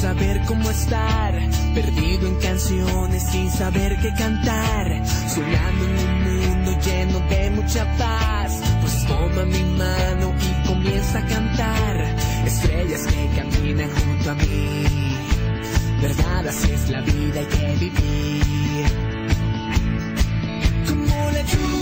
Saber cómo estar, perdido en canciones sin saber qué cantar, soñando en un mundo lleno de mucha paz. Pues toma mi mano y comienza a cantar, estrellas que caminan junto a mí. Verdad, así es la vida, que vivir. Como la lluvia,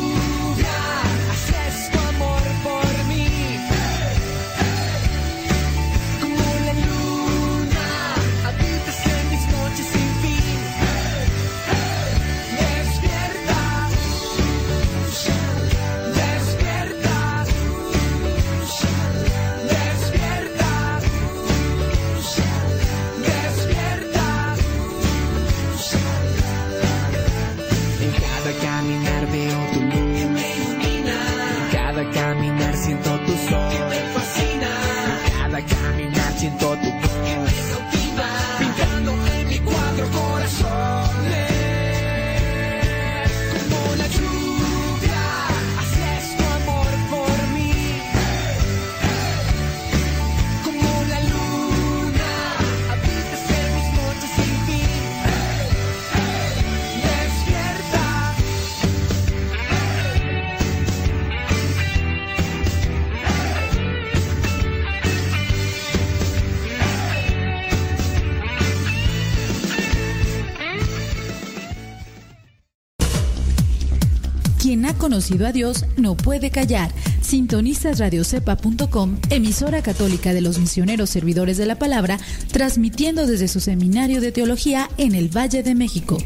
conocido a Dios no puede callar. Sintonizas radiocepa.com, emisora católica de los misioneros servidores de la palabra, transmitiendo desde su seminario de teología en el Valle de México.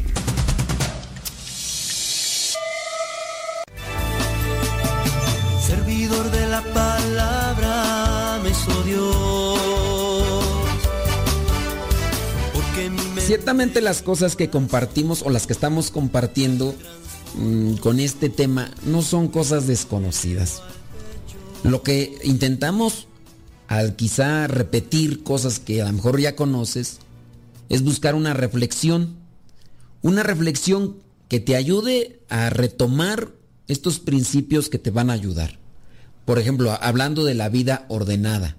Servidor de la palabra me Dios.
Ciertamente las cosas que compartimos o las que estamos compartiendo mm, con este tema no son cosas desconocidas. Lo que intentamos al quizá repetir cosas que a lo mejor ya conoces es buscar una reflexión. Una reflexión que te ayude a retomar estos principios que te van a ayudar. Por ejemplo, hablando de la vida ordenada.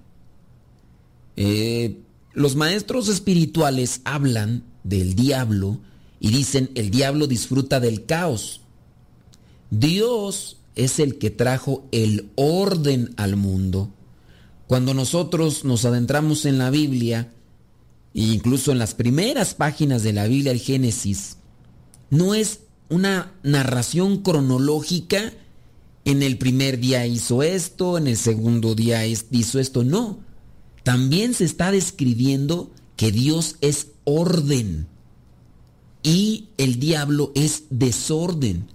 Eh, los maestros espirituales hablan del diablo y dicen el diablo disfruta del caos. Dios es el que trajo el orden al mundo. Cuando nosotros nos adentramos en la Biblia, e incluso en las primeras páginas de la Biblia, el Génesis, no es una narración cronológica, en el primer día hizo esto, en el segundo día hizo esto, no. También se está describiendo que Dios es orden y el diablo es desorden.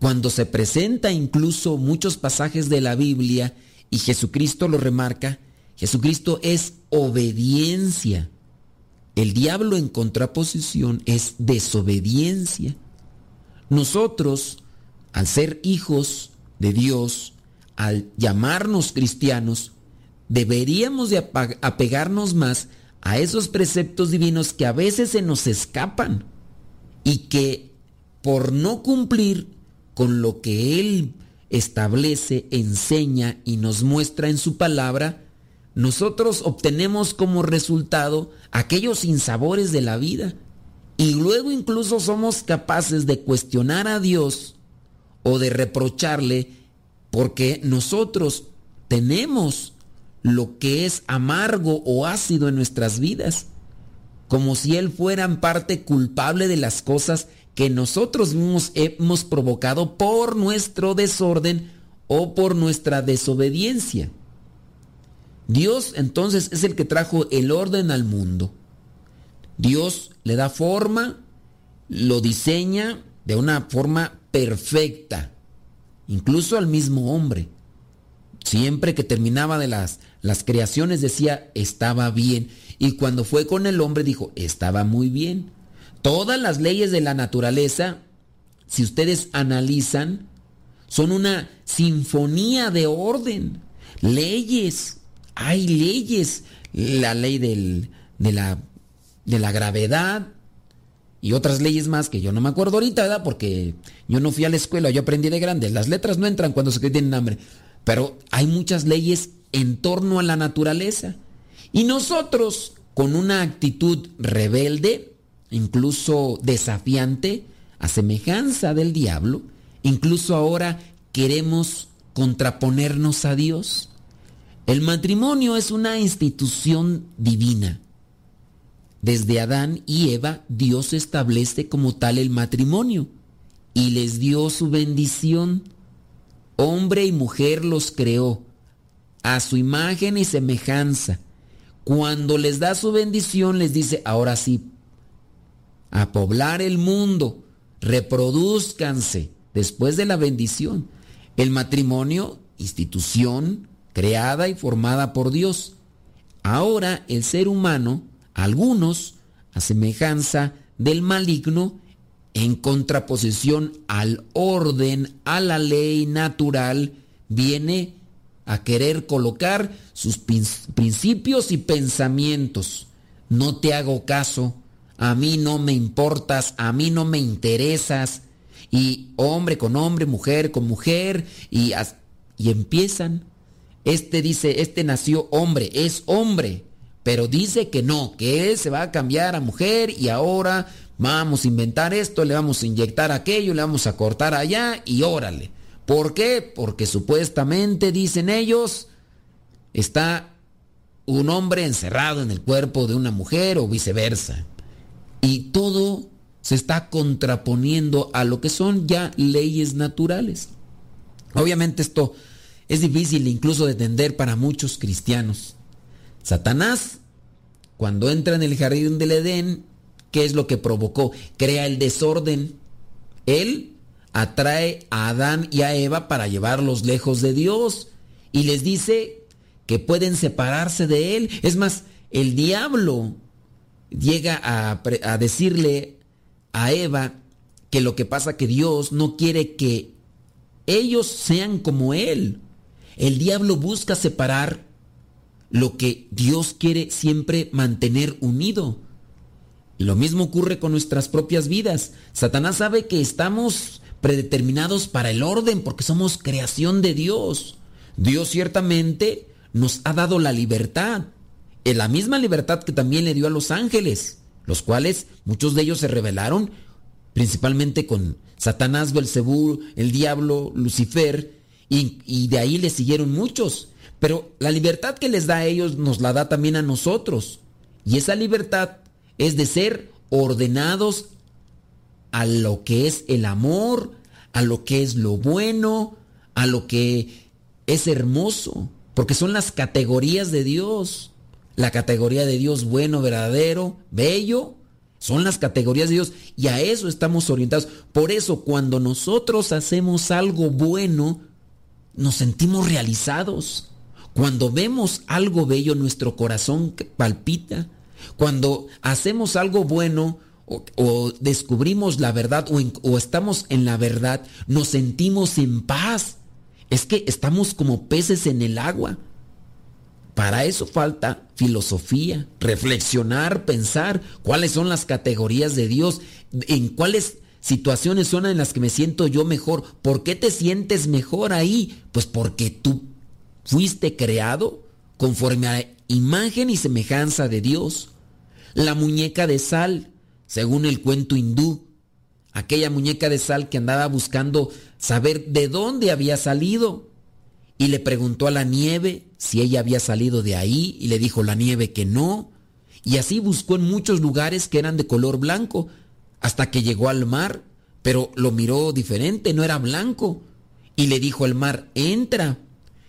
Cuando se presenta incluso muchos pasajes de la Biblia y Jesucristo lo remarca, Jesucristo es obediencia. El diablo en contraposición es desobediencia. Nosotros, al ser hijos de Dios, al llamarnos cristianos, deberíamos de apegarnos más a esos preceptos divinos que a veces se nos escapan y que por no cumplir con lo que Él establece, enseña y nos muestra en su palabra, nosotros obtenemos como resultado aquellos sinsabores de la vida. Y luego incluso somos capaces de cuestionar a Dios o de reprocharle porque nosotros tenemos lo que es amargo o ácido en nuestras vidas, como si Él fuera parte culpable de las cosas que nosotros mismos hemos provocado por nuestro desorden o por nuestra desobediencia. Dios entonces es el que trajo el orden al mundo. Dios le da forma, lo diseña de una forma perfecta, incluso al mismo hombre. Siempre que terminaba de las, las creaciones decía, estaba bien. Y cuando fue con el hombre dijo, estaba muy bien. Todas las leyes de la naturaleza, si ustedes analizan, son una sinfonía de orden. Leyes, hay leyes. La ley del, de, la, de la gravedad y otras leyes más que yo no me acuerdo ahorita, ¿verdad? Porque yo no fui a la escuela, yo aprendí de grande. Las letras no entran cuando se tienen hambre. Pero hay muchas leyes en torno a la naturaleza. Y nosotros, con una actitud rebelde, incluso desafiante, a semejanza del diablo, incluso ahora queremos contraponernos a Dios. El matrimonio es una institución divina. Desde Adán y Eva, Dios establece como tal el matrimonio y les dio su bendición. Hombre y mujer los creó a su imagen y semejanza. Cuando les da su bendición, les dice, ahora sí, a poblar el mundo, reproduzcanse después de la bendición. El matrimonio, institución creada y formada por Dios. Ahora el ser humano, algunos, a semejanza del maligno, en contraposición al orden, a la ley natural, viene a querer colocar sus principios y pensamientos. No te hago caso, a mí no me importas, a mí no me interesas. Y hombre con hombre, mujer con mujer, y, y empiezan este dice, este nació hombre, es hombre, pero dice que no, que él se va a cambiar a mujer y ahora vamos a inventar esto, le vamos a inyectar aquello, le vamos a cortar allá y órale. ¿Por qué? Porque supuestamente, dicen ellos, está un hombre encerrado en el cuerpo de una mujer o viceversa. Y todo se está contraponiendo a lo que son ya leyes naturales. Obviamente esto es difícil incluso de entender para muchos cristianos. Satanás, cuando entra en el jardín del Edén, ¿qué es lo que provocó? Crea el desorden. Él atrae a Adán y a Eva para llevarlos lejos de Dios y les dice que pueden separarse de Él. Es más, el diablo llega a, a decirle a Eva que lo que pasa que Dios no quiere que ellos sean como Él. El diablo busca separar lo que Dios quiere siempre mantener unido. Lo mismo ocurre con nuestras propias vidas. Satanás sabe que estamos predeterminados para el orden porque somos creación de Dios. Dios ciertamente nos ha dado la libertad. En la misma libertad que también le dio a los ángeles, los cuales muchos de ellos se rebelaron principalmente con Satanás, Belcebú, el diablo, Lucifer, y, y, de ahí le siguieron muchos. Pero la libertad que les da a ellos nos la da también a nosotros. Y esa libertad es de ser ordenados a lo que es el amor, a lo que es lo bueno, a lo que es hermoso, porque son las categorías de Dios. La categoría de Dios bueno, verdadero, bello, son las categorías de Dios y a eso estamos orientados. Por eso cuando nosotros hacemos algo bueno, nos sentimos realizados. Cuando vemos algo bello, nuestro corazón palpita. Cuando hacemos algo bueno o, descubrimos la verdad o estamos en la verdad, nos sentimos en paz. Es que estamos como peces en el agua. Para eso falta filosofía, reflexionar, pensar cuáles son las categorías de Dios, en cuáles situaciones son en las que me siento yo mejor. ¿Por qué te sientes mejor ahí? Pues porque tú fuiste creado conforme a imagen y semejanza de Dios. La muñeca de sal, según el cuento hindú, aquella muñeca de sal que andaba buscando saber de dónde había salido y le preguntó a la nieve si ella había salido de ahí y le dijo la nieve que no. Y así buscó en muchos lugares que eran de color blanco hasta que llegó al mar, pero lo miró diferente, no era blanco. Y le dijo al mar, entra.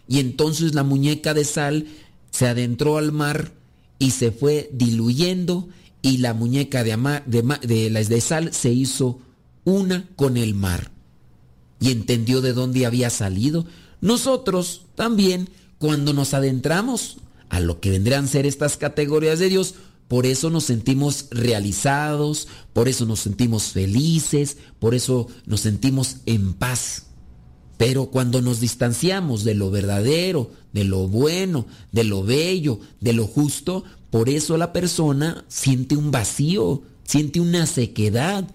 Y entonces la muñeca de sal se adentró al mar y se fue diluyendo y la muñeca de, de, de sal se hizo una con el mar. Y entendió de dónde había salido. Nosotros también, cuando nos adentramos a lo que vendrían a ser estas categorías de Dios, por eso nos sentimos realizados, por eso nos sentimos felices, por eso nos sentimos en paz. Pero cuando nos distanciamos de lo verdadero, de lo bueno, de lo bello, de lo justo, por eso la persona siente un vacío, siente una sequedad.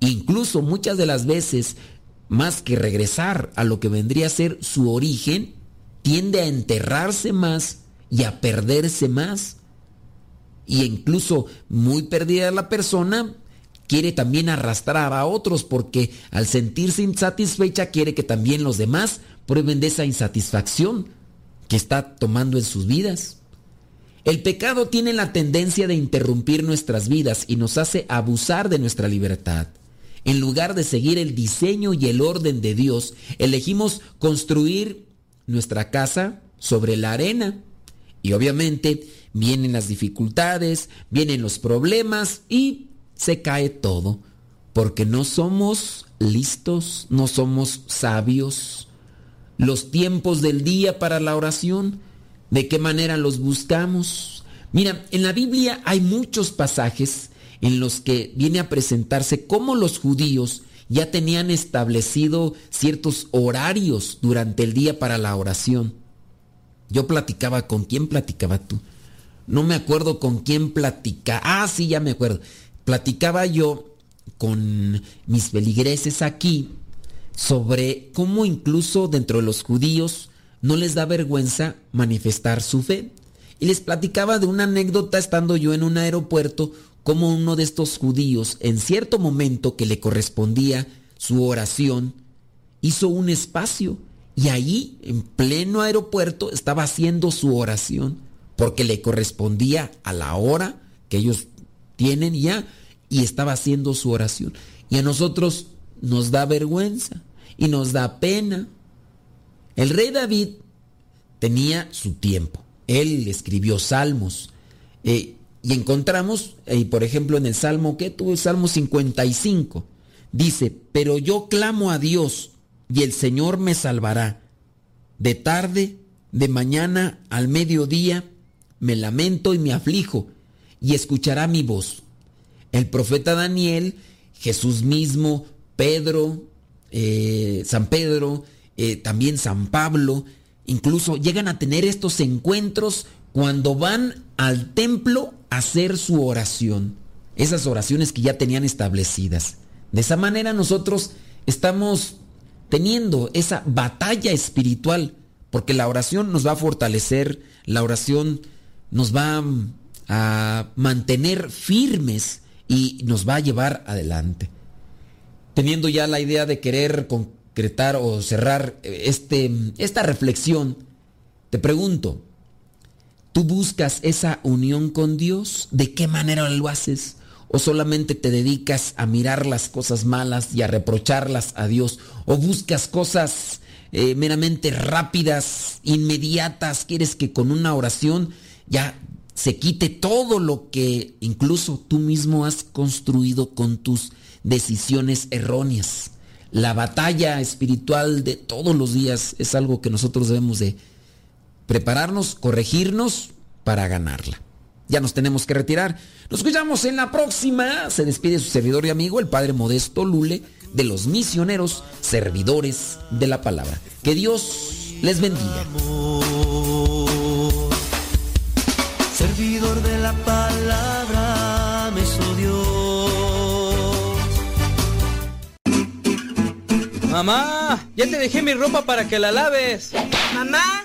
Incluso muchas de las veces más que regresar a lo que vendría a ser su origen, tiende a enterrarse más y a perderse más. Y incluso muy perdida la persona, quiere también arrastrar a otros porque al sentirse insatisfecha quiere que también los demás prueben de esa insatisfacción que está tomando en sus vidas. El pecado tiene la tendencia de interrumpir nuestras vidas y nos hace abusar de nuestra libertad. En lugar de seguir el diseño y el orden de Dios, elegimos construir nuestra casa sobre la arena. Y obviamente vienen las dificultades, vienen los problemas y se cae todo. Porque no somos listos, no somos sabios. Los tiempos del día para la oración, ¿de qué manera los buscamos? Mira, en la Biblia hay muchos pasajes en los que viene a presentarse cómo los judíos ya tenían establecido ciertos horarios durante el día para la oración. Yo platicaba, ¿con quién platicaba tú? No me acuerdo con quién platicaba. Ah, sí, ya me acuerdo. Platicaba yo con mis feligreses aquí sobre cómo incluso dentro de los judíos no les da vergüenza manifestar su fe. Y les platicaba de una anécdota estando yo en un aeropuerto como uno de estos judíos, en cierto momento que le correspondía su oración, hizo un espacio y ahí, en pleno aeropuerto, estaba haciendo su oración, porque le correspondía a la hora que ellos tienen ya, y estaba haciendo su oración. Y a nosotros nos da vergüenza y nos da pena. El rey David tenía su tiempo. Él escribió salmos. Eh, y encontramos, eh, por ejemplo, en el Salmo, ¿qué tuvo el Salmo 55? Dice, pero yo clamo a Dios y el Señor me salvará. De tarde, de mañana, al mediodía, me lamento y me aflijo y escuchará mi voz. El profeta Daniel, Jesús mismo, Pedro, eh, San Pedro, eh, también San Pablo, incluso llegan a tener estos encuentros cuando van al templo hacer su oración. Esas oraciones que ya tenían establecidas. De esa manera nosotros estamos teniendo esa batalla espiritual, porque la oración nos va a fortalecer, la oración nos va a mantener firmes y nos va a llevar adelante. Teniendo ya la idea de querer concretar o cerrar este, esta reflexión, te pregunto, ¿tú buscas esa unión con Dios? ¿De qué manera lo haces? ¿O solamente te dedicas a mirar las cosas malas y a reprocharlas a Dios? ¿O buscas cosas eh, meramente rápidas, inmediatas? ¿Quieres que con una oración ya se quite todo lo que incluso tú mismo has construido con tus decisiones erróneas? La batalla espiritual de todos los días es algo que nosotros debemos de prepararnos, corregirnos para ganarla. Ya nos tenemos que retirar. Nos escuchamos en la próxima. Se despide su servidor y amigo, el Padre Modesto Lule, de los misioneros servidores de la palabra. Que Dios les bendiga.
Servidor de la palabra me
Mamá, ya te dejé mi ropa para que la laves.
Mamá,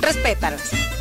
Respétalas.